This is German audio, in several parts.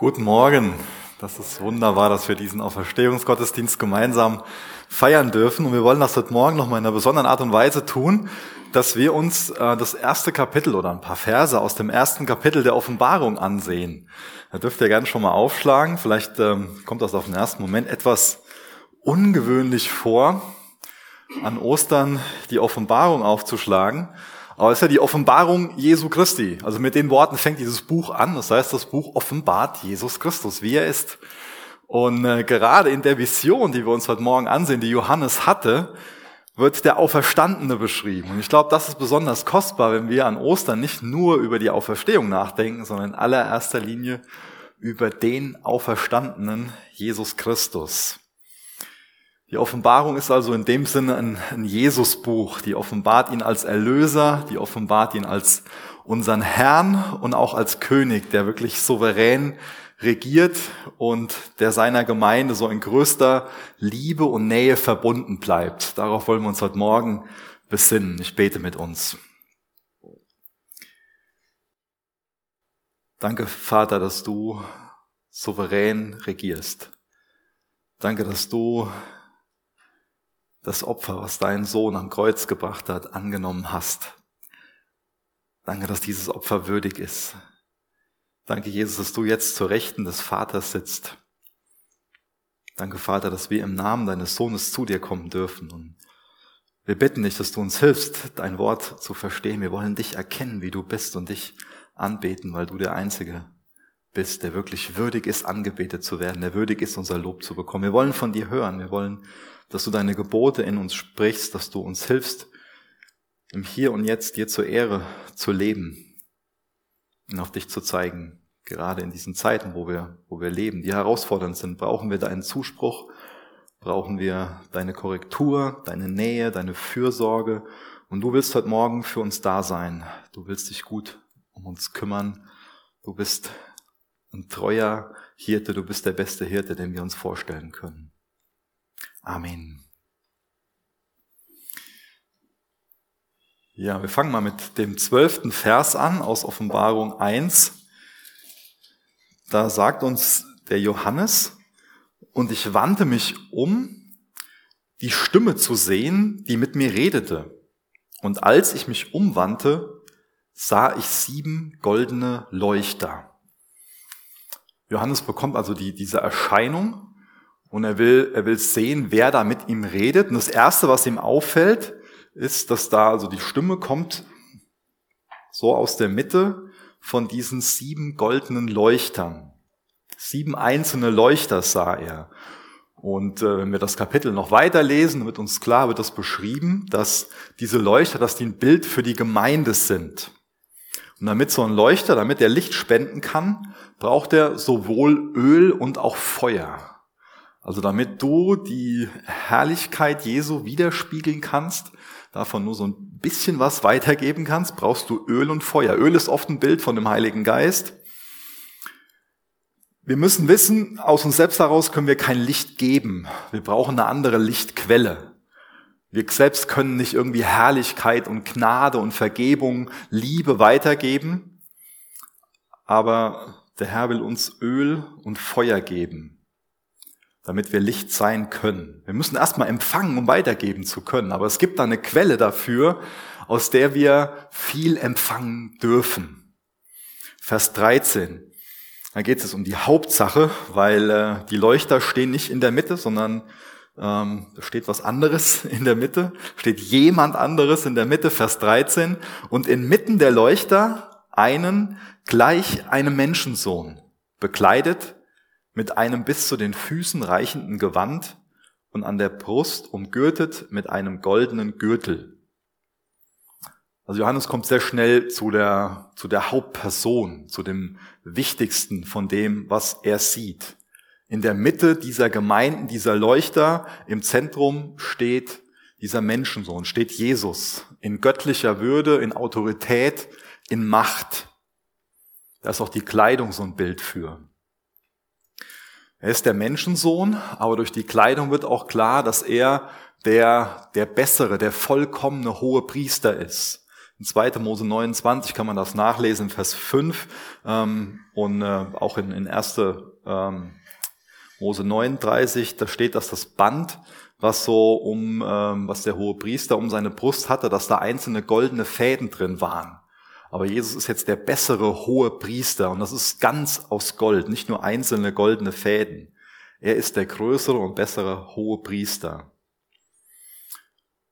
Guten Morgen. Das ist wunderbar, dass wir diesen Auferstehungsgottesdienst gemeinsam feiern dürfen. Und wir wollen das heute Morgen nochmal in einer besonderen Art und Weise tun, dass wir uns äh, das erste Kapitel oder ein paar Verse aus dem ersten Kapitel der Offenbarung ansehen. Da dürft ihr gerne schon mal aufschlagen. Vielleicht ähm, kommt das auf den ersten Moment etwas ungewöhnlich vor, an Ostern die Offenbarung aufzuschlagen. Aber es ist ja die Offenbarung Jesu Christi. Also mit den Worten fängt dieses Buch an. Das heißt, das Buch offenbart Jesus Christus, wie er ist. Und äh, gerade in der Vision, die wir uns heute Morgen ansehen, die Johannes hatte, wird der Auferstandene beschrieben. Und ich glaube, das ist besonders kostbar, wenn wir an Ostern nicht nur über die Auferstehung nachdenken, sondern in allererster Linie über den Auferstandenen Jesus Christus. Die Offenbarung ist also in dem Sinne ein, ein Jesusbuch. Die offenbart ihn als Erlöser, die offenbart ihn als unseren Herrn und auch als König, der wirklich souverän regiert und der seiner Gemeinde so in größter Liebe und Nähe verbunden bleibt. Darauf wollen wir uns heute Morgen besinnen. Ich bete mit uns. Danke, Vater, dass du souverän regierst. Danke, dass du das Opfer, was dein Sohn am Kreuz gebracht hat, angenommen hast. Danke, dass dieses Opfer würdig ist. Danke, Jesus, dass du jetzt zur Rechten des Vaters sitzt. Danke, Vater, dass wir im Namen deines Sohnes zu dir kommen dürfen. Und wir bitten dich, dass du uns hilfst, dein Wort zu verstehen. Wir wollen dich erkennen, wie du bist und dich anbeten, weil du der Einzige bist, der wirklich würdig ist, angebetet zu werden, der würdig ist, unser Lob zu bekommen. Wir wollen von dir hören. Wir wollen dass du deine Gebote in uns sprichst, dass du uns hilfst, im Hier und Jetzt dir zur Ehre zu leben und auf dich zu zeigen. Gerade in diesen Zeiten, wo wir, wo wir leben, die herausfordernd sind, brauchen wir deinen Zuspruch, brauchen wir deine Korrektur, deine Nähe, deine Fürsorge. Und du willst heute Morgen für uns da sein. Du willst dich gut um uns kümmern. Du bist ein treuer Hirte, du bist der beste Hirte, den wir uns vorstellen können. Amen. Ja, wir fangen mal mit dem zwölften Vers an aus Offenbarung 1. Da sagt uns der Johannes, und ich wandte mich um, die Stimme zu sehen, die mit mir redete. Und als ich mich umwandte, sah ich sieben goldene Leuchter. Johannes bekommt also die, diese Erscheinung und er will, er will sehen, wer da mit ihm redet. Und das erste, was ihm auffällt, ist, dass da also die Stimme kommt so aus der Mitte von diesen sieben goldenen Leuchtern. Sieben einzelne Leuchter sah er. Und äh, wenn wir das Kapitel noch weiterlesen, wird uns klar, wird das beschrieben, dass diese Leuchter, dass die ein Bild für die Gemeinde sind. Und damit so ein Leuchter, damit er Licht spenden kann, braucht er sowohl Öl und auch Feuer. Also damit du die Herrlichkeit Jesu widerspiegeln kannst, davon nur so ein bisschen was weitergeben kannst, brauchst du Öl und Feuer. Öl ist oft ein Bild von dem Heiligen Geist. Wir müssen wissen, aus uns selbst heraus können wir kein Licht geben. Wir brauchen eine andere Lichtquelle. Wir selbst können nicht irgendwie Herrlichkeit und Gnade und Vergebung, Liebe weitergeben. Aber der Herr will uns Öl und Feuer geben damit wir Licht sein können. Wir müssen erstmal empfangen, um weitergeben zu können. Aber es gibt da eine Quelle dafür, aus der wir viel empfangen dürfen. Vers 13. Da geht es um die Hauptsache, weil äh, die Leuchter stehen nicht in der Mitte, sondern ähm, da steht was anderes in der Mitte, steht jemand anderes in der Mitte, Vers 13. Und inmitten der Leuchter einen gleich einem Menschensohn, bekleidet mit einem bis zu den Füßen reichenden Gewand und an der Brust umgürtet mit einem goldenen Gürtel. Also Johannes kommt sehr schnell zu der, zu der Hauptperson, zu dem Wichtigsten von dem, was er sieht. In der Mitte dieser Gemeinden, dieser Leuchter, im Zentrum steht dieser Menschensohn, steht Jesus in göttlicher Würde, in Autorität, in Macht. Da ist auch die Kleidung so ein Bild für. Er ist der Menschensohn, aber durch die Kleidung wird auch klar, dass er der, der bessere, der vollkommene hohe Priester ist. In 2. Mose 29 kann man das nachlesen, Vers 5 ähm, und äh, auch in, in 1. Ähm, Mose 39, da steht, dass das Band, was so um, ähm, was der hohe Priester um seine Brust hatte, dass da einzelne goldene Fäden drin waren. Aber Jesus ist jetzt der bessere hohe Priester und das ist ganz aus Gold, nicht nur einzelne goldene Fäden. Er ist der größere und bessere hohe Priester.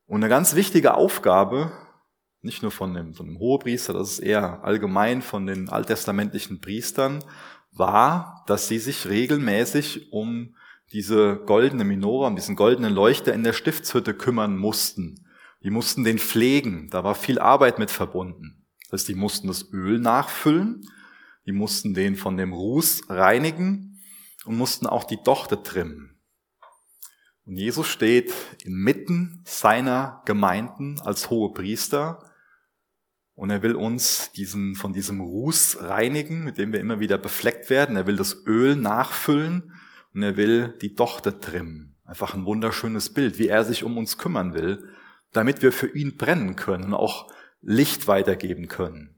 Und eine ganz wichtige Aufgabe, nicht nur von dem, von dem Hohepriester, das ist eher allgemein von den alttestamentlichen Priestern, war, dass sie sich regelmäßig um diese goldene Minora, um diesen goldenen Leuchter in der Stiftshütte kümmern mussten. Die mussten den pflegen, da war viel Arbeit mit verbunden. Das heißt, die mussten das Öl nachfüllen, die mussten den von dem Ruß reinigen und mussten auch die Dochte trimmen. Und Jesus steht inmitten seiner Gemeinden als hohe Priester und er will uns diesen, von diesem Ruß reinigen, mit dem wir immer wieder befleckt werden. Er will das Öl nachfüllen und er will die Dochte trimmen. Einfach ein wunderschönes Bild, wie er sich um uns kümmern will, damit wir für ihn brennen können und auch Licht weitergeben können.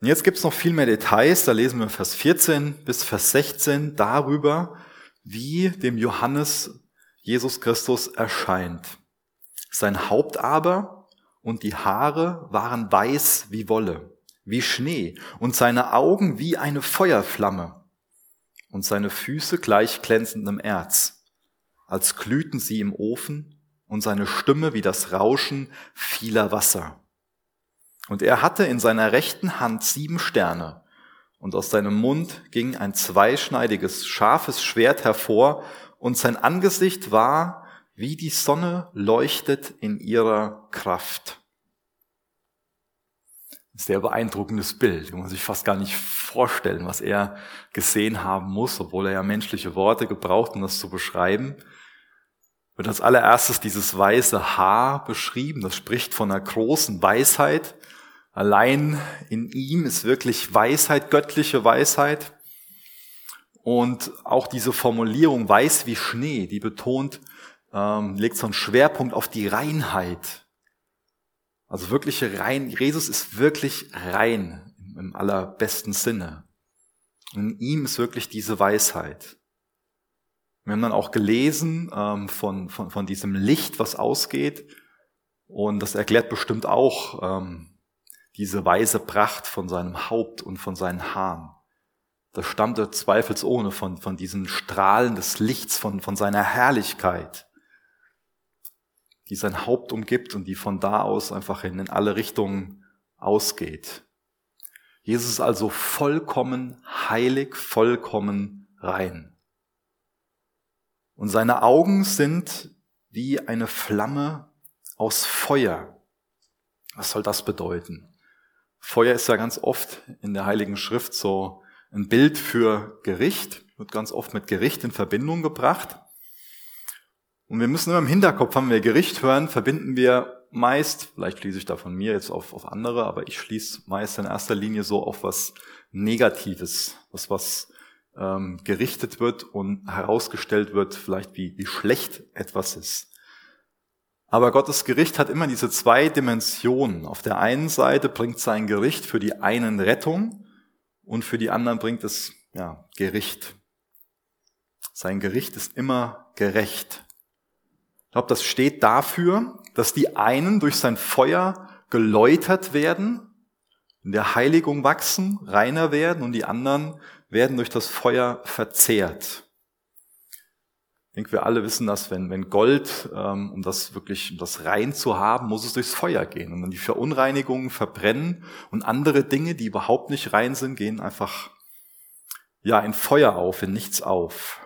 Und jetzt gibt es noch viel mehr Details, da lesen wir Vers 14 bis Vers 16 darüber, wie dem Johannes Jesus Christus erscheint. Sein Haupt aber und die Haare waren weiß wie Wolle, wie Schnee, und seine Augen wie eine Feuerflamme, und seine Füße gleich glänzendem Erz, als glühten sie im Ofen, und seine Stimme wie das Rauschen vieler Wasser. Und er hatte in seiner rechten Hand sieben Sterne, und aus seinem Mund ging ein zweischneidiges, scharfes Schwert hervor, und sein Angesicht war, wie die Sonne leuchtet in ihrer Kraft. Sehr beeindruckendes Bild. Man muss sich fast gar nicht vorstellen, was er gesehen haben muss, obwohl er ja menschliche Worte gebraucht, um das zu beschreiben wird als allererstes dieses weiße Haar beschrieben. Das spricht von einer großen Weisheit. Allein in ihm ist wirklich Weisheit, göttliche Weisheit. Und auch diese Formulierung weiß wie Schnee, die betont, ähm, legt so einen Schwerpunkt auf die Reinheit. Also wirkliche rein, Jesus ist wirklich rein im allerbesten Sinne. In ihm ist wirklich diese Weisheit. Wir haben dann auch gelesen ähm, von, von, von diesem Licht, was ausgeht. Und das erklärt bestimmt auch ähm, diese weise Pracht von seinem Haupt und von seinen Haaren. Das stammte zweifelsohne von, von diesen Strahlen des Lichts, von, von seiner Herrlichkeit, die sein Haupt umgibt und die von da aus einfach in, in alle Richtungen ausgeht. Jesus ist also vollkommen heilig, vollkommen rein. Und seine Augen sind wie eine Flamme aus Feuer. Was soll das bedeuten? Feuer ist ja ganz oft in der Heiligen Schrift so ein Bild für Gericht, wird ganz oft mit Gericht in Verbindung gebracht. Und wir müssen immer im Hinterkopf haben, wenn wir Gericht hören, verbinden wir meist, vielleicht schließe ich da von mir jetzt auf, auf andere, aber ich schließe meist in erster Linie so auf was Negatives, was was ähm, gerichtet wird und herausgestellt wird, vielleicht wie, wie schlecht etwas ist. Aber Gottes Gericht hat immer diese zwei Dimensionen. Auf der einen Seite bringt sein Gericht für die einen Rettung und für die anderen bringt es ja, Gericht. Sein Gericht ist immer gerecht. Ich glaube, das steht dafür, dass die einen durch sein Feuer geläutert werden, in der Heiligung wachsen, reiner werden und die anderen werden durch das Feuer verzehrt. Ich denke, wir alle wissen das, wenn, wenn Gold, ähm, um das wirklich, um das rein zu haben, muss es durchs Feuer gehen. Und dann die Verunreinigungen verbrennen und andere Dinge, die überhaupt nicht rein sind, gehen einfach, ja, in Feuer auf, in nichts auf.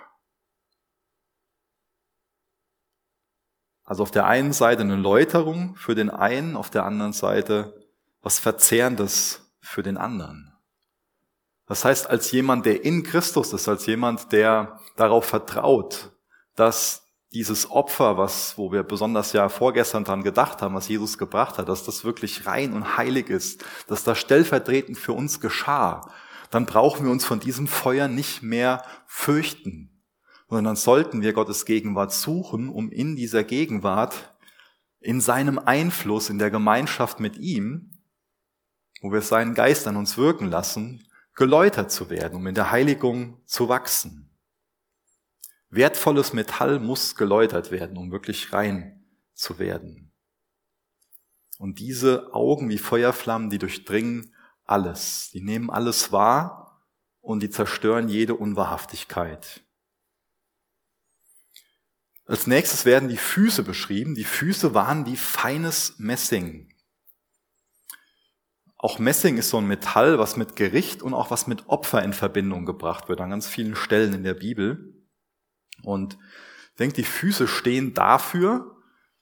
Also auf der einen Seite eine Läuterung für den einen, auf der anderen Seite was Verzehrendes für den anderen. Das heißt, als jemand, der in Christus ist, als jemand, der darauf vertraut, dass dieses Opfer, was, wo wir besonders ja vorgestern dran gedacht haben, was Jesus gebracht hat, dass das wirklich rein und heilig ist, dass das stellvertretend für uns geschah, dann brauchen wir uns von diesem Feuer nicht mehr fürchten, sondern dann sollten wir Gottes Gegenwart suchen, um in dieser Gegenwart in seinem Einfluss, in der Gemeinschaft mit ihm, wo wir seinen Geist an uns wirken lassen, geläutert zu werden, um in der Heiligung zu wachsen. Wertvolles Metall muss geläutert werden, um wirklich rein zu werden. Und diese Augen wie Feuerflammen, die durchdringen alles, die nehmen alles wahr und die zerstören jede Unwahrhaftigkeit. Als nächstes werden die Füße beschrieben. Die Füße waren wie feines Messing. Auch Messing ist so ein Metall, was mit Gericht und auch was mit Opfer in Verbindung gebracht wird an ganz vielen Stellen in der Bibel. Und ich denke, die Füße stehen dafür,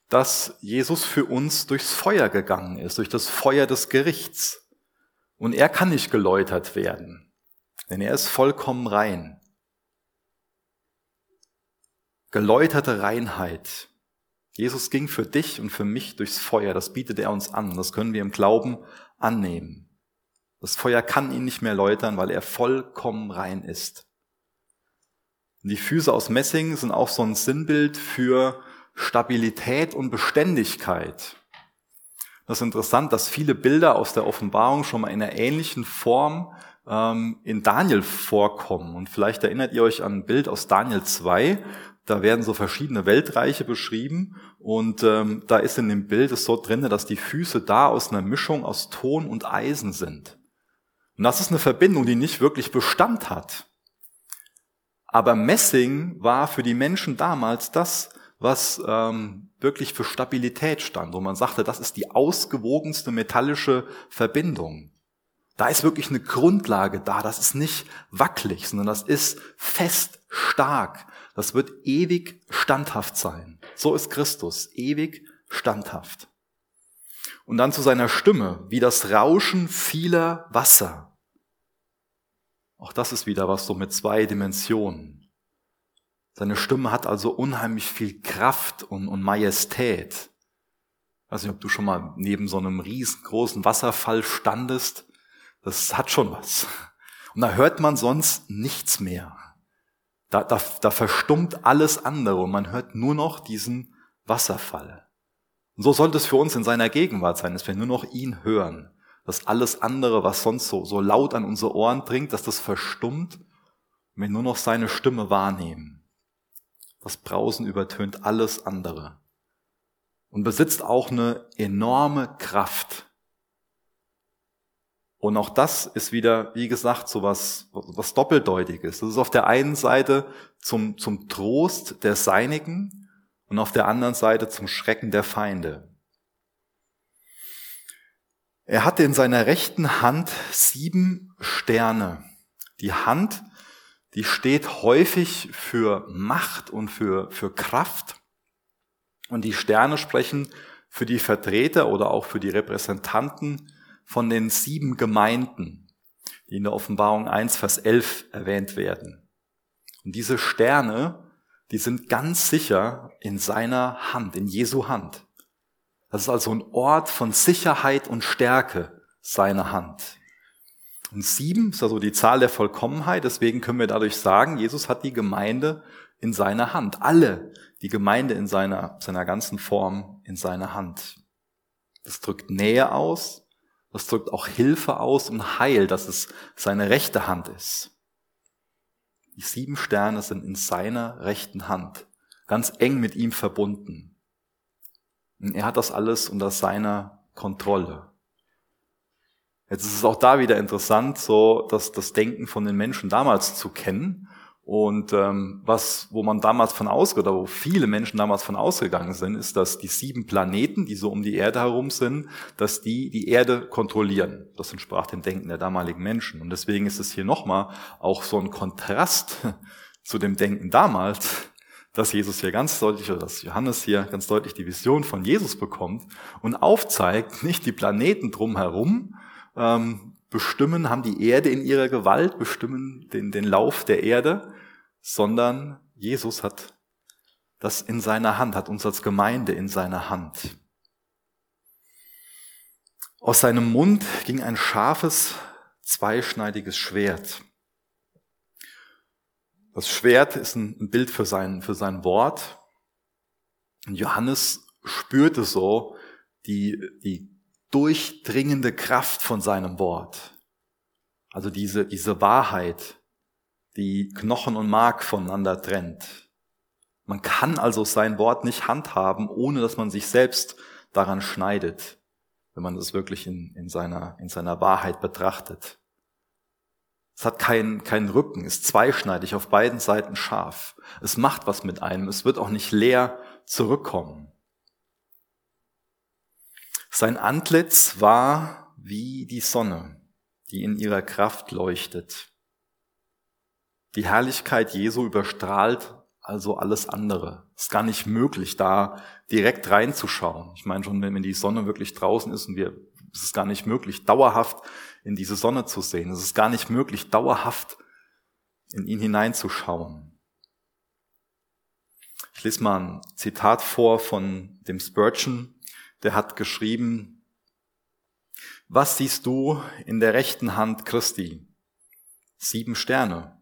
dass Jesus für uns durchs Feuer gegangen ist, durch das Feuer des Gerichts. Und er kann nicht geläutert werden, denn er ist vollkommen rein geläuterte Reinheit. Jesus ging für dich und für mich durchs Feuer, das bietet er uns an, das können wir im Glauben annehmen. Das Feuer kann ihn nicht mehr läutern, weil er vollkommen rein ist. Und die Füße aus Messing sind auch so ein Sinnbild für Stabilität und Beständigkeit. Das ist interessant, dass viele Bilder aus der Offenbarung schon mal in einer ähnlichen Form ähm, in Daniel vorkommen. Und vielleicht erinnert ihr euch an ein Bild aus Daniel 2, da werden so verschiedene Weltreiche beschrieben und ähm, da ist in dem Bild es so drin, dass die Füße da aus einer Mischung aus Ton und Eisen sind. Und das ist eine Verbindung, die nicht wirklich Bestand hat. Aber Messing war für die Menschen damals das, was ähm, wirklich für Stabilität stand, wo man sagte, das ist die ausgewogenste metallische Verbindung. Da ist wirklich eine Grundlage da, das ist nicht wackelig, sondern das ist fest, stark. Das wird ewig standhaft sein. So ist Christus, ewig standhaft. Und dann zu seiner Stimme, wie das Rauschen vieler Wasser. Auch das ist wieder was so mit zwei Dimensionen. Seine Stimme hat also unheimlich viel Kraft und, und Majestät. Ich weiß nicht, ob du schon mal neben so einem riesengroßen Wasserfall standest. Das hat schon was. Und da hört man sonst nichts mehr. Da, da, da verstummt alles andere und man hört nur noch diesen Wasserfall. Und so sollte es für uns in seiner Gegenwart sein, dass wir nur noch ihn hören. Dass alles andere, was sonst so, so laut an unsere Ohren dringt, dass das verstummt und wir nur noch seine Stimme wahrnehmen. Das Brausen übertönt alles andere und besitzt auch eine enorme Kraft. Und auch das ist wieder, wie gesagt, so was, was Doppeldeutiges. Das ist auf der einen Seite zum, zum Trost der Seinigen und auf der anderen Seite zum Schrecken der Feinde. Er hatte in seiner rechten Hand sieben Sterne. Die Hand, die steht häufig für Macht und für, für Kraft. Und die Sterne sprechen für die Vertreter oder auch für die Repräsentanten von den sieben Gemeinden, die in der Offenbarung 1, Vers 11 erwähnt werden. Und diese Sterne, die sind ganz sicher in seiner Hand, in Jesu Hand. Das ist also ein Ort von Sicherheit und Stärke, seine Hand. Und sieben ist also die Zahl der Vollkommenheit, deswegen können wir dadurch sagen, Jesus hat die Gemeinde in seiner Hand. Alle, die Gemeinde in seiner, seiner ganzen Form in seiner Hand. Das drückt Nähe aus, das drückt auch Hilfe aus und Heil, dass es seine rechte Hand ist. Die sieben Sterne sind in seiner rechten Hand, ganz eng mit ihm verbunden. Und er hat das alles unter seiner Kontrolle. Jetzt ist es auch da wieder interessant, so dass das Denken von den Menschen damals zu kennen und ähm, was, wo man damals von ausgeht, oder wo viele Menschen damals von ausgegangen sind, ist, dass die sieben Planeten, die so um die Erde herum sind, dass die die Erde kontrollieren. Das entsprach dem Denken der damaligen Menschen. Und deswegen ist es hier nochmal auch so ein Kontrast zu dem Denken damals, dass Jesus hier ganz deutlich, oder dass Johannes hier ganz deutlich die Vision von Jesus bekommt und aufzeigt, nicht die Planeten drumherum ähm, bestimmen, haben die Erde in ihrer Gewalt, bestimmen den, den Lauf der Erde, sondern Jesus hat das in seiner Hand, hat uns als Gemeinde in seiner Hand. Aus seinem Mund ging ein scharfes, zweischneidiges Schwert. Das Schwert ist ein Bild für sein, für sein Wort. Und Johannes spürte so die, die durchdringende Kraft von seinem Wort. Also diese, diese Wahrheit, die Knochen und Mark voneinander trennt. Man kann also sein Wort nicht handhaben, ohne dass man sich selbst daran schneidet, wenn man es wirklich in, in, seiner, in seiner Wahrheit betrachtet. Es hat keinen, keinen Rücken, ist zweischneidig, auf beiden Seiten scharf. Es macht was mit einem, es wird auch nicht leer zurückkommen. Sein Antlitz war wie die Sonne, die in ihrer Kraft leuchtet. Die Herrlichkeit Jesu überstrahlt also alles andere. Es ist gar nicht möglich, da direkt reinzuschauen. Ich meine schon, wenn die Sonne wirklich draußen ist und wir, es ist gar nicht möglich, dauerhaft in diese Sonne zu sehen. Es ist gar nicht möglich, dauerhaft in ihn hineinzuschauen. Ich lese mal ein Zitat vor von dem Spurgeon, der hat geschrieben, was siehst du in der rechten Hand Christi? Sieben Sterne.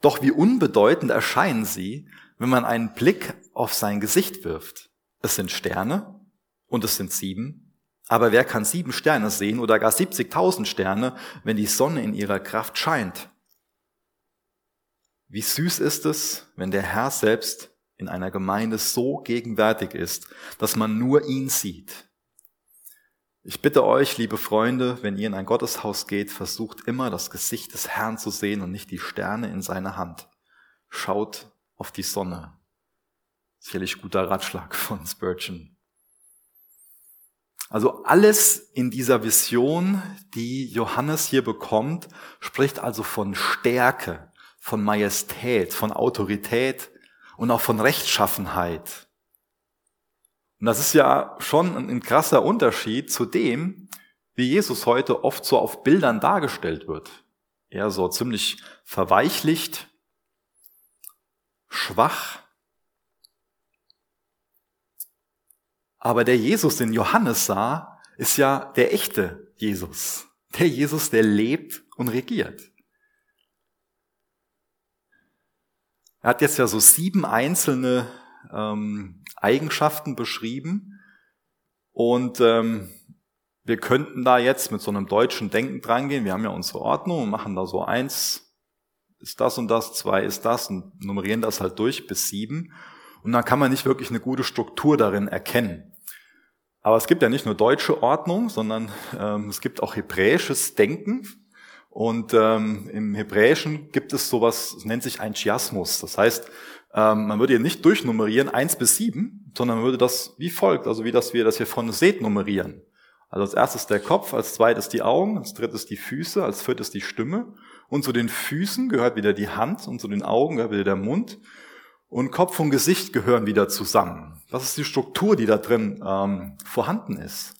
Doch wie unbedeutend erscheinen sie, wenn man einen Blick auf sein Gesicht wirft. Es sind Sterne und es sind sieben. Aber wer kann sieben Sterne sehen oder gar 70.000 Sterne, wenn die Sonne in ihrer Kraft scheint? Wie süß ist es, wenn der Herr selbst in einer Gemeinde so gegenwärtig ist, dass man nur ihn sieht. Ich bitte euch, liebe Freunde, wenn ihr in ein Gotteshaus geht, versucht immer das Gesicht des Herrn zu sehen und nicht die Sterne in seiner Hand. Schaut auf die Sonne. Sicherlich guter Ratschlag von Spurgeon. Also alles in dieser Vision, die Johannes hier bekommt, spricht also von Stärke, von Majestät, von Autorität und auch von Rechtschaffenheit. Und das ist ja schon ein, krasser Unterschied zu dem, wie Jesus heute oft so auf Bildern dargestellt wird. Er so ziemlich verweichlicht, schwach, Aber der Jesus, den Johannes sah, ist ja der echte Jesus. Der Jesus, der lebt und regiert. Er hat jetzt ja so sieben einzelne ähm, Eigenschaften beschrieben. Und ähm, wir könnten da jetzt mit so einem deutschen Denken drangehen. Wir haben ja unsere Ordnung und machen da so eins ist das und das, zwei ist das und nummerieren das halt durch bis sieben. Und dann kann man nicht wirklich eine gute Struktur darin erkennen. Aber es gibt ja nicht nur deutsche Ordnung, sondern ähm, es gibt auch hebräisches Denken. Und ähm, im Hebräischen gibt es sowas, es nennt sich ein Chiasmus. Das heißt, ähm, man würde hier nicht durchnummerieren eins bis sieben, sondern man würde das wie folgt, also wie das wir das hier von Seht nummerieren. Also als erstes der Kopf, als zweites die Augen, als drittes die Füße, als viertes die Stimme. Und zu den Füßen gehört wieder die Hand und zu den Augen gehört wieder der Mund und Kopf und Gesicht gehören wieder zusammen. Das ist die Struktur, die da drin ähm, vorhanden ist.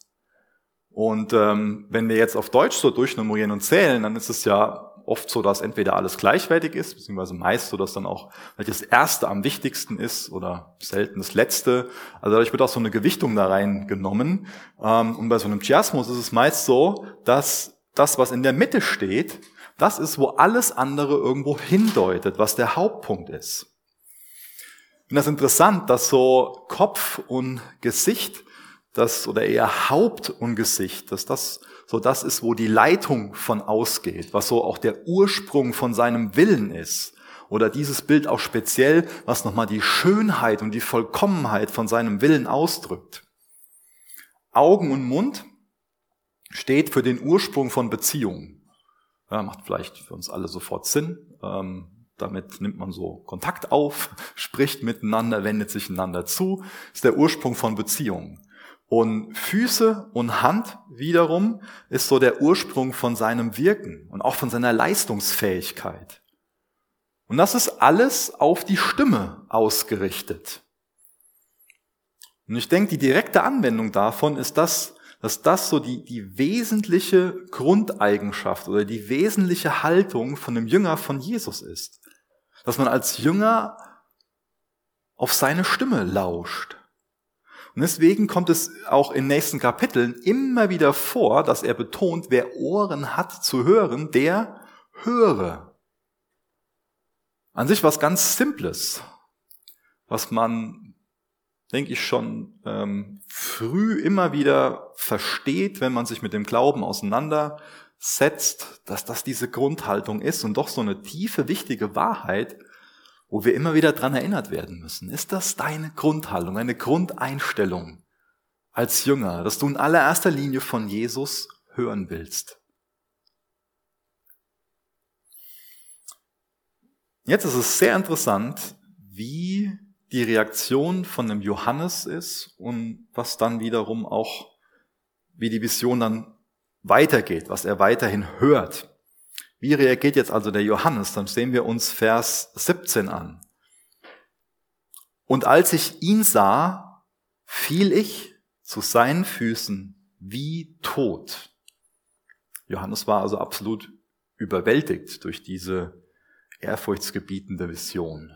Und ähm, wenn wir jetzt auf Deutsch so durchnummerieren und zählen, dann ist es ja oft so, dass entweder alles gleichwertig ist, beziehungsweise meist so, dass dann auch das Erste am wichtigsten ist oder selten das Letzte. Also dadurch wird auch so eine Gewichtung da reingenommen. Ähm, und bei so einem Chiasmus ist es meist so, dass das, was in der Mitte steht, das ist, wo alles andere irgendwo hindeutet, was der Hauptpunkt ist. Und das ist interessant, dass so Kopf und Gesicht, das, oder eher Haupt und Gesicht, dass das so das ist, wo die Leitung von ausgeht, was so auch der Ursprung von seinem Willen ist. Oder dieses Bild auch speziell, was nochmal die Schönheit und die Vollkommenheit von seinem Willen ausdrückt. Augen und Mund steht für den Ursprung von Beziehungen. Ja, macht vielleicht für uns alle sofort Sinn. Ähm, damit nimmt man so Kontakt auf, spricht miteinander, wendet sich einander zu. ist der Ursprung von Beziehungen. Und Füße und Hand wiederum ist so der Ursprung von seinem Wirken und auch von seiner Leistungsfähigkeit. Und das ist alles auf die Stimme ausgerichtet. Und ich denke, die direkte Anwendung davon ist das, dass das so die, die wesentliche Grundeigenschaft oder die wesentliche Haltung von einem Jünger von Jesus ist dass man als Jünger auf seine Stimme lauscht. Und deswegen kommt es auch in nächsten Kapiteln immer wieder vor, dass er betont, wer Ohren hat zu hören, der höre. An sich was ganz Simples, was man denke ich, schon ähm, früh immer wieder versteht, wenn man sich mit dem Glauben auseinandersetzt, dass das diese Grundhaltung ist und doch so eine tiefe, wichtige Wahrheit, wo wir immer wieder dran erinnert werden müssen. Ist das deine Grundhaltung, eine Grundeinstellung als Jünger, dass du in allererster Linie von Jesus hören willst? Jetzt ist es sehr interessant, wie die Reaktion von dem Johannes ist und was dann wiederum auch, wie die Vision dann weitergeht, was er weiterhin hört. Wie reagiert jetzt also der Johannes? Dann sehen wir uns Vers 17 an. Und als ich ihn sah, fiel ich zu seinen Füßen wie tot. Johannes war also absolut überwältigt durch diese ehrfurchtsgebietende Vision.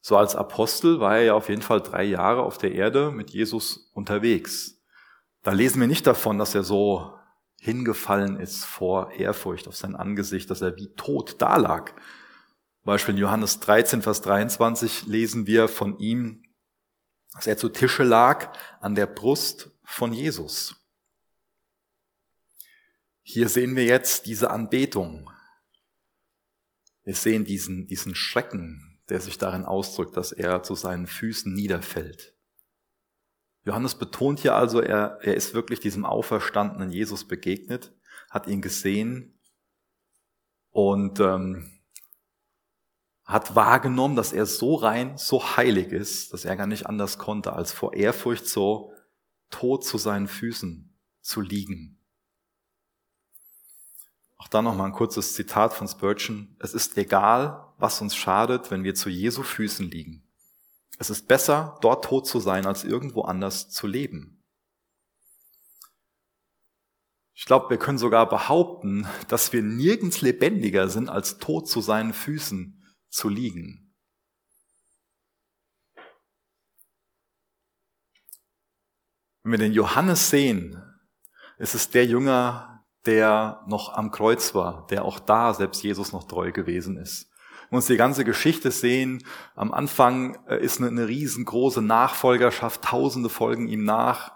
So als Apostel war er ja auf jeden Fall drei Jahre auf der Erde mit Jesus unterwegs. Da lesen wir nicht davon, dass er so hingefallen ist vor Ehrfurcht auf sein Angesicht, dass er wie tot dalag. Beispiel in Johannes 13, Vers 23 lesen wir von ihm, dass er zu Tische lag an der Brust von Jesus. Hier sehen wir jetzt diese Anbetung. Wir sehen diesen, diesen Schrecken, der sich darin ausdrückt, dass er zu seinen Füßen niederfällt. Johannes betont hier also, er, er ist wirklich diesem auferstandenen Jesus begegnet, hat ihn gesehen und ähm, hat wahrgenommen, dass er so rein, so heilig ist, dass er gar nicht anders konnte, als vor Ehrfurcht so tot zu seinen Füßen zu liegen. Auch da nochmal ein kurzes Zitat von Spurgeon. Es ist egal, was uns schadet, wenn wir zu Jesu Füßen liegen. Es ist besser, dort tot zu sein, als irgendwo anders zu leben. Ich glaube, wir können sogar behaupten, dass wir nirgends lebendiger sind, als tot zu seinen Füßen zu liegen. Wenn wir den Johannes sehen, ist es der Jünger, der noch am Kreuz war, der auch da selbst Jesus noch treu gewesen ist. Uns die ganze Geschichte sehen, am Anfang äh, ist eine, eine riesengroße Nachfolgerschaft, tausende folgen ihm nach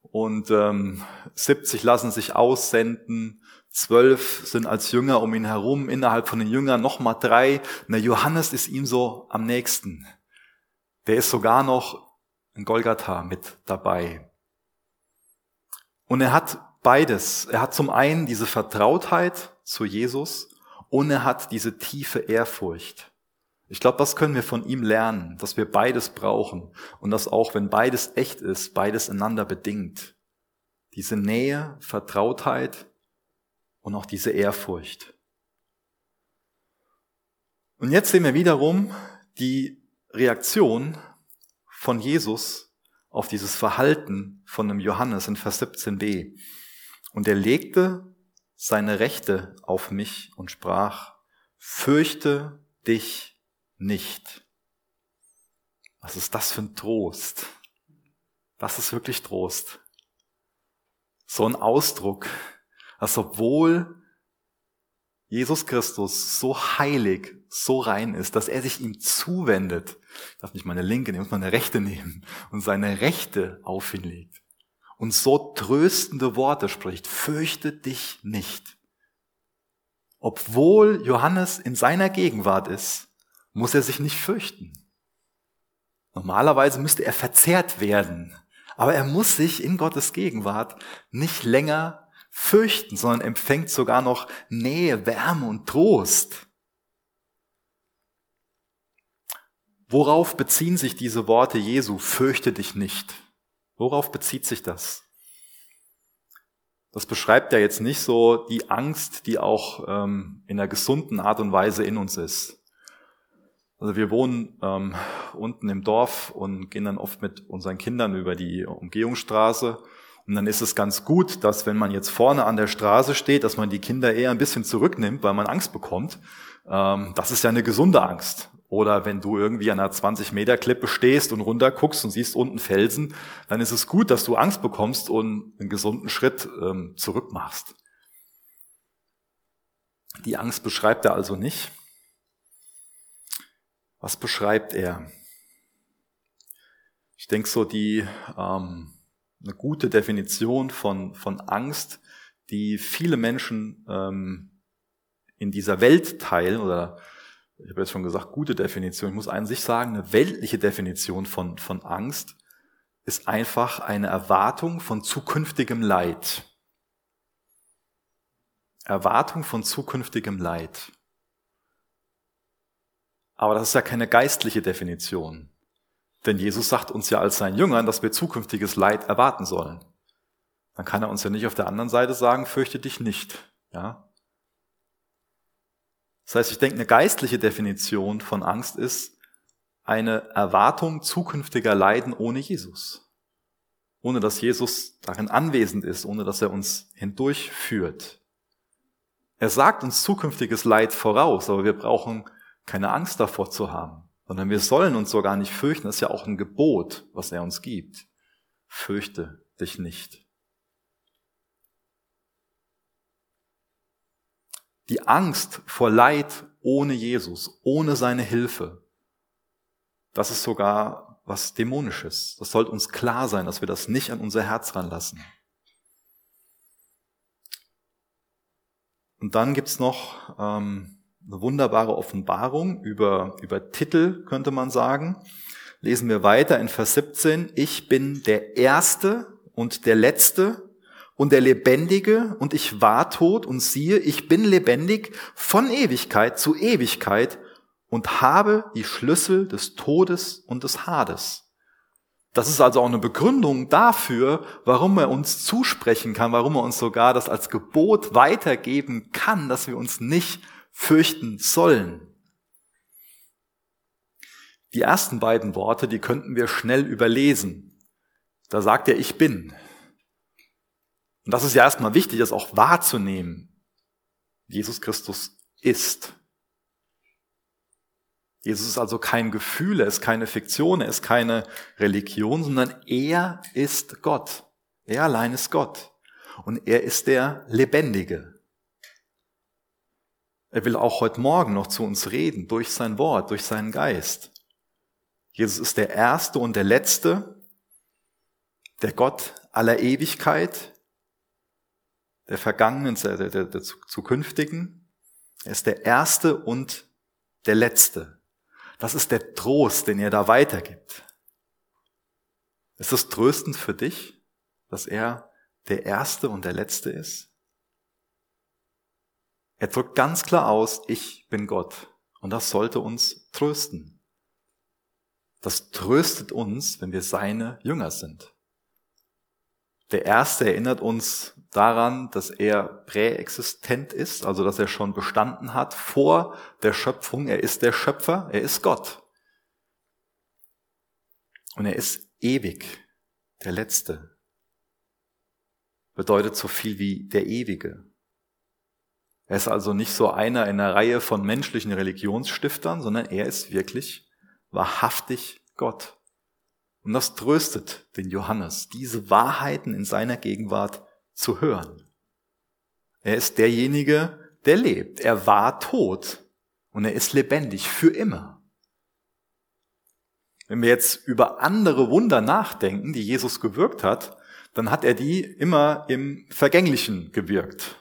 und ähm, 70 lassen sich aussenden, zwölf sind als Jünger um ihn herum, innerhalb von den Jüngern nochmal drei. Na, Johannes ist ihm so am nächsten. Der ist sogar noch in Golgatha mit dabei. Und er hat beides. Er hat zum einen diese Vertrautheit zu Jesus und er hat diese tiefe Ehrfurcht. Ich glaube, das können wir von ihm lernen, dass wir beides brauchen und dass auch, wenn beides echt ist, beides einander bedingt. Diese Nähe, Vertrautheit und auch diese Ehrfurcht. Und jetzt sehen wir wiederum die Reaktion von Jesus auf dieses Verhalten von dem Johannes in Vers 17b. Und er legte seine Rechte auf mich und sprach, fürchte dich nicht. Was ist das für ein Trost? Das ist wirklich Trost. So ein Ausdruck, dass obwohl Jesus Christus so heilig, so rein ist, dass er sich ihm zuwendet, ich darf nicht meine linke nehmen, muss meine rechte nehmen und seine Rechte auf ihn legt und so tröstende Worte spricht, fürchte dich nicht. Obwohl Johannes in seiner Gegenwart ist, muss er sich nicht fürchten. Normalerweise müsste er verzehrt werden, aber er muss sich in Gottes Gegenwart nicht länger fürchten, sondern empfängt sogar noch Nähe, Wärme und Trost. Worauf beziehen sich diese Worte Jesu, fürchte dich nicht? Worauf bezieht sich das? Das beschreibt ja jetzt nicht so die Angst, die auch ähm, in einer gesunden Art und Weise in uns ist. Also wir wohnen ähm, unten im Dorf und gehen dann oft mit unseren Kindern über die Umgehungsstraße. Und dann ist es ganz gut, dass wenn man jetzt vorne an der Straße steht, dass man die Kinder eher ein bisschen zurücknimmt, weil man Angst bekommt. Ähm, das ist ja eine gesunde Angst. Oder wenn du irgendwie an einer 20-Meter-Klippe stehst und runter guckst und siehst unten Felsen, dann ist es gut, dass du Angst bekommst und einen gesunden Schritt ähm, zurück machst. Die Angst beschreibt er also nicht. Was beschreibt er? Ich denke so, die ähm, eine gute Definition von, von Angst, die viele Menschen ähm, in dieser Welt teilen, oder ich habe jetzt schon gesagt, gute Definition, ich muss an sich sagen, eine weltliche Definition von, von Angst ist einfach eine Erwartung von zukünftigem Leid. Erwartung von zukünftigem Leid. Aber das ist ja keine geistliche Definition. Denn Jesus sagt uns ja als seinen Jüngern, dass wir zukünftiges Leid erwarten sollen. Dann kann er uns ja nicht auf der anderen Seite sagen, fürchte dich nicht. Ja? Das heißt, ich denke, eine geistliche Definition von Angst ist eine Erwartung zukünftiger Leiden ohne Jesus. Ohne dass Jesus darin anwesend ist, ohne dass er uns hindurchführt. Er sagt uns zukünftiges Leid voraus, aber wir brauchen keine Angst davor zu haben, sondern wir sollen uns sogar nicht fürchten. Das ist ja auch ein Gebot, was er uns gibt. Fürchte dich nicht. Die Angst vor Leid ohne Jesus, ohne seine Hilfe, das ist sogar was Dämonisches. Das sollte uns klar sein, dass wir das nicht an unser Herz ranlassen. Und dann gibt's noch ähm, eine wunderbare Offenbarung über, über Titel, könnte man sagen. Lesen wir weiter in Vers 17. Ich bin der Erste und der Letzte und der Lebendige und ich war tot und siehe, ich bin lebendig von Ewigkeit zu Ewigkeit und habe die Schlüssel des Todes und des Hades. Das ist also auch eine Begründung dafür, warum er uns zusprechen kann, warum er uns sogar das als Gebot weitergeben kann, dass wir uns nicht fürchten sollen. Die ersten beiden Worte, die könnten wir schnell überlesen. Da sagt er, ich bin. Und das ist ja erstmal wichtig, das auch wahrzunehmen. Jesus Christus ist. Jesus ist also kein Gefühl, er ist keine Fiktion, er ist keine Religion, sondern er ist Gott. Er allein ist Gott. Und er ist der Lebendige. Er will auch heute Morgen noch zu uns reden, durch sein Wort, durch seinen Geist. Jesus ist der Erste und der Letzte, der Gott aller Ewigkeit, der Vergangenen, der, der, der Zukünftigen. Er ist der Erste und der Letzte. Das ist der Trost, den er da weitergibt. Ist es tröstend für dich, dass er der Erste und der Letzte ist? Er drückt ganz klar aus, ich bin Gott. Und das sollte uns trösten. Das tröstet uns, wenn wir seine Jünger sind. Der Erste erinnert uns daran, dass er präexistent ist, also dass er schon bestanden hat vor der Schöpfung. Er ist der Schöpfer, er ist Gott. Und er ist ewig, der Letzte. Bedeutet so viel wie der Ewige. Er ist also nicht so einer in einer Reihe von menschlichen Religionsstiftern, sondern er ist wirklich wahrhaftig Gott. Und das tröstet den Johannes, diese Wahrheiten in seiner Gegenwart zu hören. Er ist derjenige, der lebt. Er war tot und er ist lebendig für immer. Wenn wir jetzt über andere Wunder nachdenken, die Jesus gewirkt hat, dann hat er die immer im Vergänglichen gewirkt.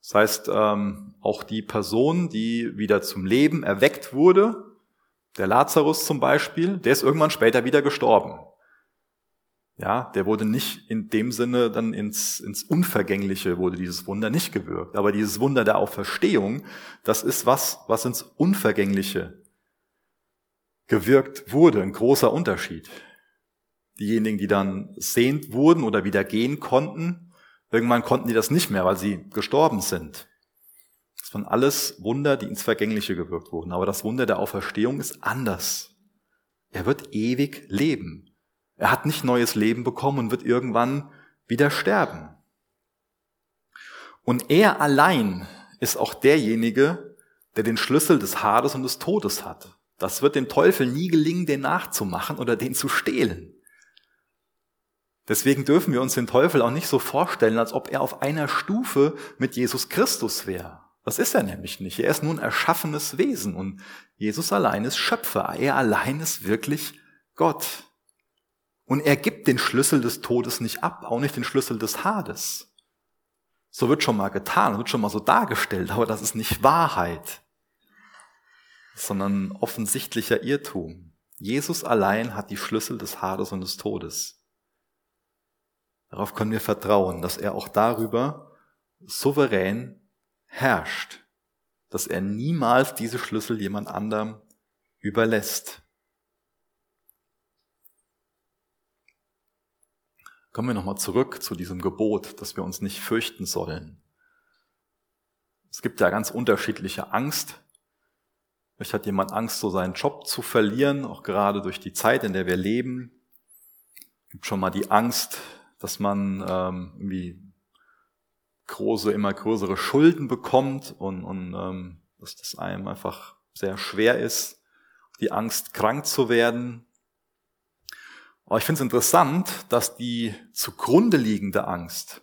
Das heißt, ähm, auch die Person, die wieder zum Leben erweckt wurde, der Lazarus zum Beispiel, der ist irgendwann später wieder gestorben. Ja, der wurde nicht in dem Sinne dann ins, ins Unvergängliche wurde dieses Wunder nicht gewirkt. Aber dieses Wunder der Auferstehung, das ist was, was ins Unvergängliche gewirkt wurde. Ein großer Unterschied. Diejenigen, die dann sehend wurden oder wieder gehen konnten, irgendwann konnten die das nicht mehr, weil sie gestorben sind. Das waren alles Wunder, die ins Vergängliche gewirkt wurden. Aber das Wunder der Auferstehung ist anders. Er wird ewig leben. Er hat nicht neues Leben bekommen und wird irgendwann wieder sterben. Und er allein ist auch derjenige, der den Schlüssel des Hades und des Todes hat. Das wird dem Teufel nie gelingen, den nachzumachen oder den zu stehlen. Deswegen dürfen wir uns den Teufel auch nicht so vorstellen, als ob er auf einer Stufe mit Jesus Christus wäre. Das ist er nämlich nicht. Er ist nun erschaffenes Wesen und Jesus allein ist Schöpfer. Er allein ist wirklich Gott. Und er gibt den Schlüssel des Todes nicht ab, auch nicht den Schlüssel des Hades. So wird schon mal getan, wird schon mal so dargestellt, aber das ist nicht Wahrheit, sondern offensichtlicher Irrtum. Jesus allein hat die Schlüssel des Hades und des Todes. Darauf können wir vertrauen, dass er auch darüber souverän herrscht, dass er niemals diese Schlüssel jemand anderem überlässt. Kommen wir nochmal zurück zu diesem Gebot, dass wir uns nicht fürchten sollen. Es gibt ja ganz unterschiedliche Angst. Vielleicht hat jemand Angst, so seinen Job zu verlieren, auch gerade durch die Zeit, in der wir leben. Es gibt schon mal die Angst, dass man ähm, irgendwie große, immer größere Schulden bekommt und, und ähm, dass das einem einfach sehr schwer ist, die Angst, krank zu werden. Aber ich finde es interessant, dass die zugrunde liegende Angst,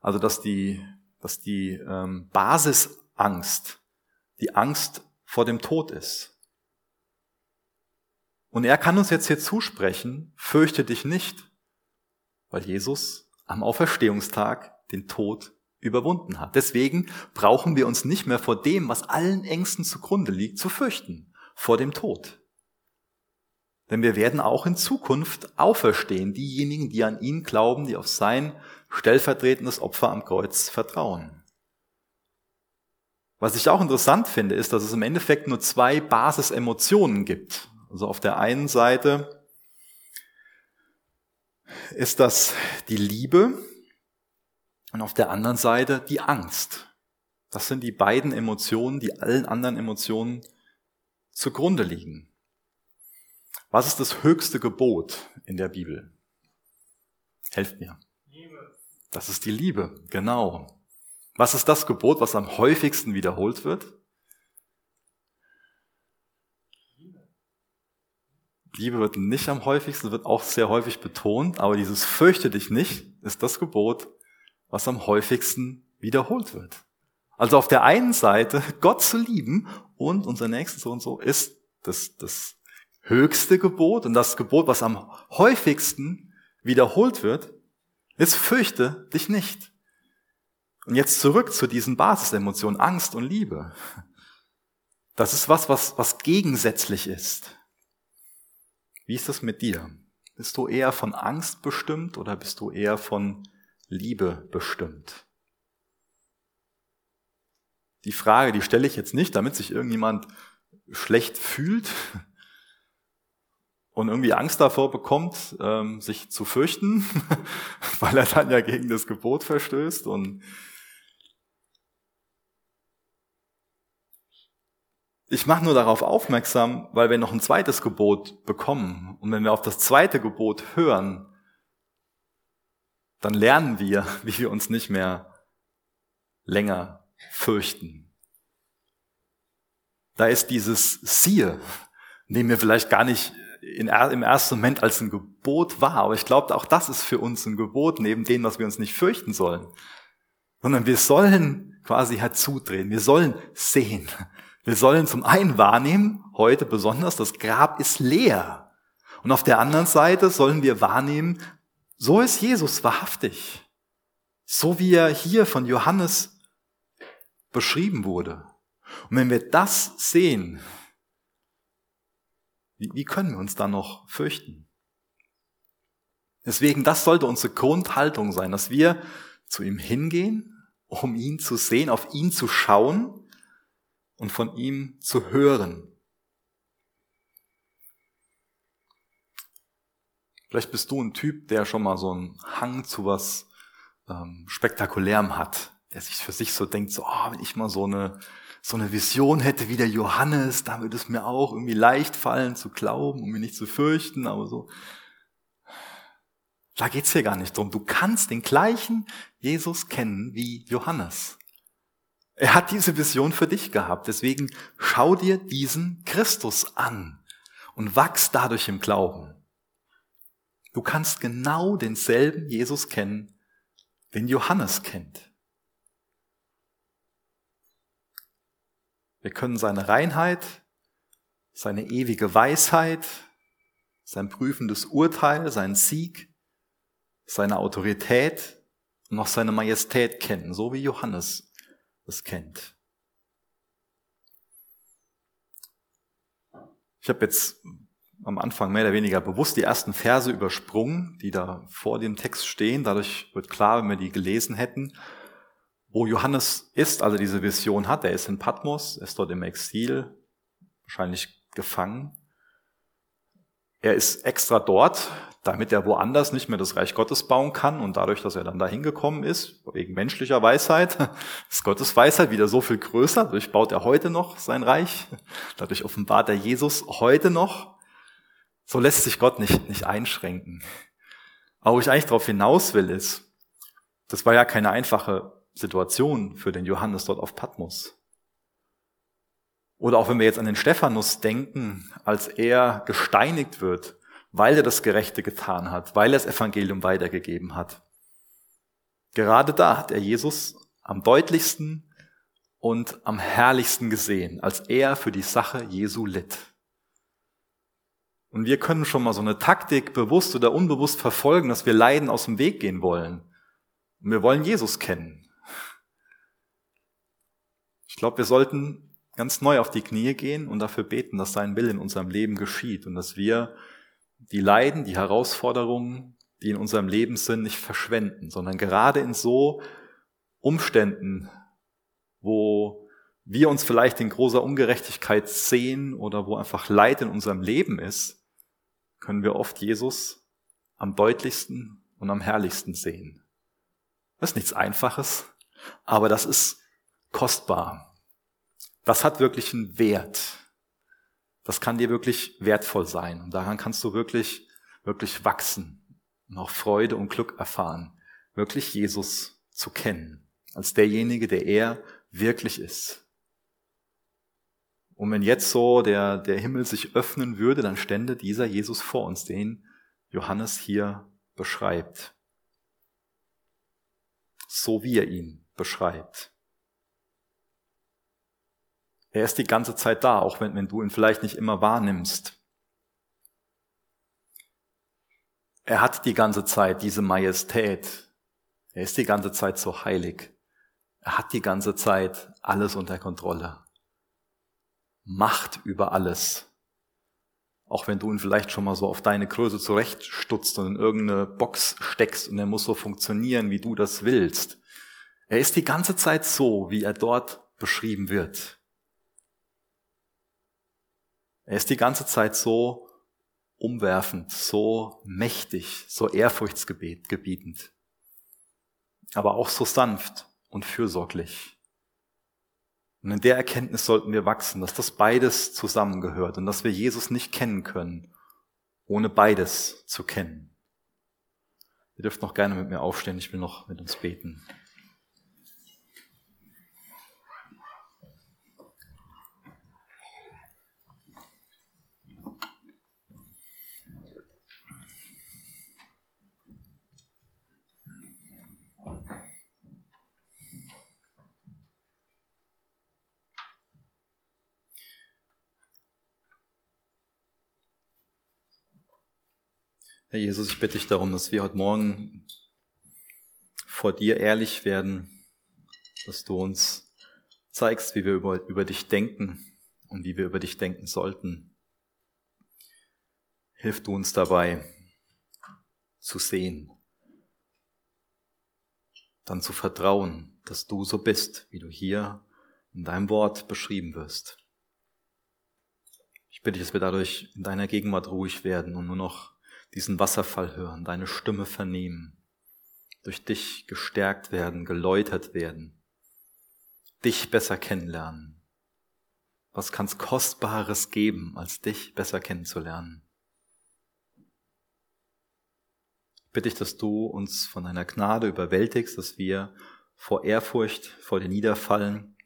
also dass die, dass die ähm, Basisangst, die Angst vor dem Tod ist. Und er kann uns jetzt hier zusprechen, fürchte dich nicht, weil Jesus am Auferstehungstag den Tod überwunden hat. Deswegen brauchen wir uns nicht mehr vor dem, was allen Ängsten zugrunde liegt, zu fürchten, vor dem Tod. Denn wir werden auch in Zukunft auferstehen, diejenigen, die an ihn glauben, die auf sein stellvertretendes Opfer am Kreuz vertrauen. Was ich auch interessant finde, ist, dass es im Endeffekt nur zwei Basisemotionen gibt. Also auf der einen Seite ist das die Liebe und auf der anderen Seite die Angst. Das sind die beiden Emotionen, die allen anderen Emotionen zugrunde liegen. Was ist das höchste Gebot in der Bibel? Helft mir. Liebe. Das ist die Liebe, genau. Was ist das Gebot, was am häufigsten wiederholt wird? Liebe wird nicht am häufigsten, wird auch sehr häufig betont, aber dieses fürchte dich nicht ist das Gebot, was am häufigsten wiederholt wird. Also auf der einen Seite Gott zu lieben und unser Nächsten so und so ist das, das höchste Gebot und das Gebot, was am häufigsten wiederholt wird, ist fürchte dich nicht. Und jetzt zurück zu diesen Basisemotionen, Angst und Liebe. Das ist was, was, was gegensätzlich ist. Wie ist das mit dir? Bist du eher von Angst bestimmt oder bist du eher von Liebe bestimmt? Die Frage, die stelle ich jetzt nicht, damit sich irgendjemand schlecht fühlt, und irgendwie Angst davor bekommt, ähm, sich zu fürchten, weil er dann ja gegen das Gebot verstößt und Ich mache nur darauf aufmerksam, weil wir noch ein zweites Gebot bekommen. Und wenn wir auf das zweite Gebot hören, dann lernen wir, wie wir uns nicht mehr länger fürchten. Da ist dieses Siehe, dem wir vielleicht gar nicht in, im ersten Moment als ein Gebot war. Aber ich glaube, auch das ist für uns ein Gebot, neben dem, was wir uns nicht fürchten sollen. Sondern wir sollen quasi herzudrehen. Wir sollen sehen. Wir sollen zum einen wahrnehmen, heute besonders, das Grab ist leer. Und auf der anderen Seite sollen wir wahrnehmen, so ist Jesus wahrhaftig. So wie er hier von Johannes beschrieben wurde. Und wenn wir das sehen, wie, wie können wir uns da noch fürchten? Deswegen, das sollte unsere Grundhaltung sein, dass wir zu ihm hingehen, um ihn zu sehen, auf ihn zu schauen und von ihm zu hören. Vielleicht bist du ein Typ, der schon mal so einen Hang zu was ähm, Spektakulärem hat, der sich für sich so denkt, so, oh, wenn ich mal so eine so eine Vision hätte wie der Johannes, da würde es mir auch irgendwie leicht fallen zu glauben und mir nicht zu fürchten, aber so. Da geht's hier gar nicht drum. Du kannst den gleichen Jesus kennen wie Johannes. Er hat diese Vision für dich gehabt. Deswegen schau dir diesen Christus an und wachs dadurch im Glauben. Du kannst genau denselben Jesus kennen, den Johannes kennt. Wir können seine Reinheit, seine ewige Weisheit, sein prüfendes Urteil, seinen Sieg, seine Autorität und auch seine Majestät kennen, so wie Johannes es kennt. Ich habe jetzt am Anfang mehr oder weniger bewusst die ersten Verse übersprungen, die da vor dem Text stehen. Dadurch wird klar, wenn wir die gelesen hätten, wo Johannes ist, also diese Vision hat. Er ist in Patmos, ist dort im Exil, wahrscheinlich gefangen. Er ist extra dort, damit er woanders nicht mehr das Reich Gottes bauen kann und dadurch, dass er dann dahin gekommen ist, wegen menschlicher Weisheit, ist Gottes Weisheit wieder so viel größer. Dadurch baut er heute noch sein Reich. Dadurch offenbart er Jesus heute noch. So lässt sich Gott nicht, nicht einschränken. Aber wo ich eigentlich darauf hinaus will, ist, das war ja keine einfache Situation für den Johannes dort auf Patmos. Oder auch wenn wir jetzt an den Stephanus denken, als er gesteinigt wird, weil er das Gerechte getan hat, weil er das Evangelium weitergegeben hat. Gerade da hat er Jesus am deutlichsten und am herrlichsten gesehen, als er für die Sache Jesu litt. Und wir können schon mal so eine Taktik bewusst oder unbewusst verfolgen, dass wir Leiden aus dem Weg gehen wollen. Und wir wollen Jesus kennen. Ich glaube, wir sollten ganz neu auf die Knie gehen und dafür beten, dass sein Wille in unserem Leben geschieht und dass wir die Leiden, die Herausforderungen, die in unserem Leben sind, nicht verschwenden, sondern gerade in so Umständen, wo wir uns vielleicht in großer Ungerechtigkeit sehen oder wo einfach Leid in unserem Leben ist, können wir oft Jesus am deutlichsten und am herrlichsten sehen. Das ist nichts Einfaches, aber das ist kostbar das hat wirklich einen Wert. Das kann dir wirklich wertvoll sein. Und daran kannst du wirklich, wirklich wachsen und auch Freude und Glück erfahren, wirklich Jesus zu kennen, als derjenige, der er wirklich ist. Und wenn jetzt so der, der Himmel sich öffnen würde, dann stände dieser Jesus vor uns, den Johannes hier beschreibt. So wie er ihn beschreibt. Er ist die ganze Zeit da, auch wenn, wenn du ihn vielleicht nicht immer wahrnimmst. Er hat die ganze Zeit diese Majestät. Er ist die ganze Zeit so heilig. Er hat die ganze Zeit alles unter Kontrolle. Macht über alles. Auch wenn du ihn vielleicht schon mal so auf deine Größe zurechtstutzt und in irgendeine Box steckst und er muss so funktionieren, wie du das willst. Er ist die ganze Zeit so, wie er dort beschrieben wird. Er ist die ganze Zeit so umwerfend, so mächtig, so ehrfurchtsgebietend, aber auch so sanft und fürsorglich. Und in der Erkenntnis sollten wir wachsen, dass das beides zusammengehört und dass wir Jesus nicht kennen können, ohne beides zu kennen. Ihr dürft noch gerne mit mir aufstehen, ich will noch mit uns beten. Herr Jesus, ich bitte dich darum, dass wir heute Morgen vor dir ehrlich werden, dass du uns zeigst, wie wir über, über dich denken und wie wir über dich denken sollten. Hilf du uns dabei zu sehen, dann zu vertrauen, dass du so bist, wie du hier in deinem Wort beschrieben wirst. Ich bitte dich, dass wir dadurch in deiner Gegenwart ruhig werden und nur noch diesen Wasserfall hören, deine Stimme vernehmen, durch dich gestärkt werden, geläutert werden, dich besser kennenlernen. Was kann es Kostbares geben, als dich besser kennenzulernen? Ich bitte dich, dass du uns von deiner Gnade überwältigst, dass wir vor Ehrfurcht vor dir niederfallen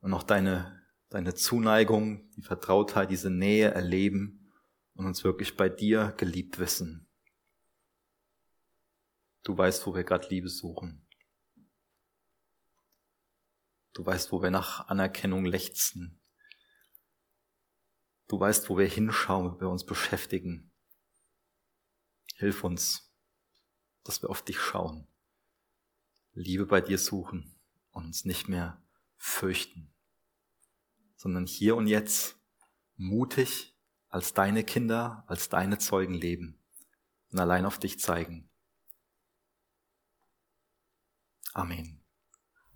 und auch deine, deine Zuneigung, die Vertrautheit, diese Nähe erleben und uns wirklich bei dir geliebt wissen. Du weißt, wo wir gerade Liebe suchen. Du weißt, wo wir nach Anerkennung lechzen. Du weißt, wo wir hinschauen, wo wir uns beschäftigen. Hilf uns, dass wir auf dich schauen, Liebe bei dir suchen und uns nicht mehr fürchten, sondern hier und jetzt mutig als deine Kinder, als deine Zeugen leben und allein auf dich zeigen. Amen.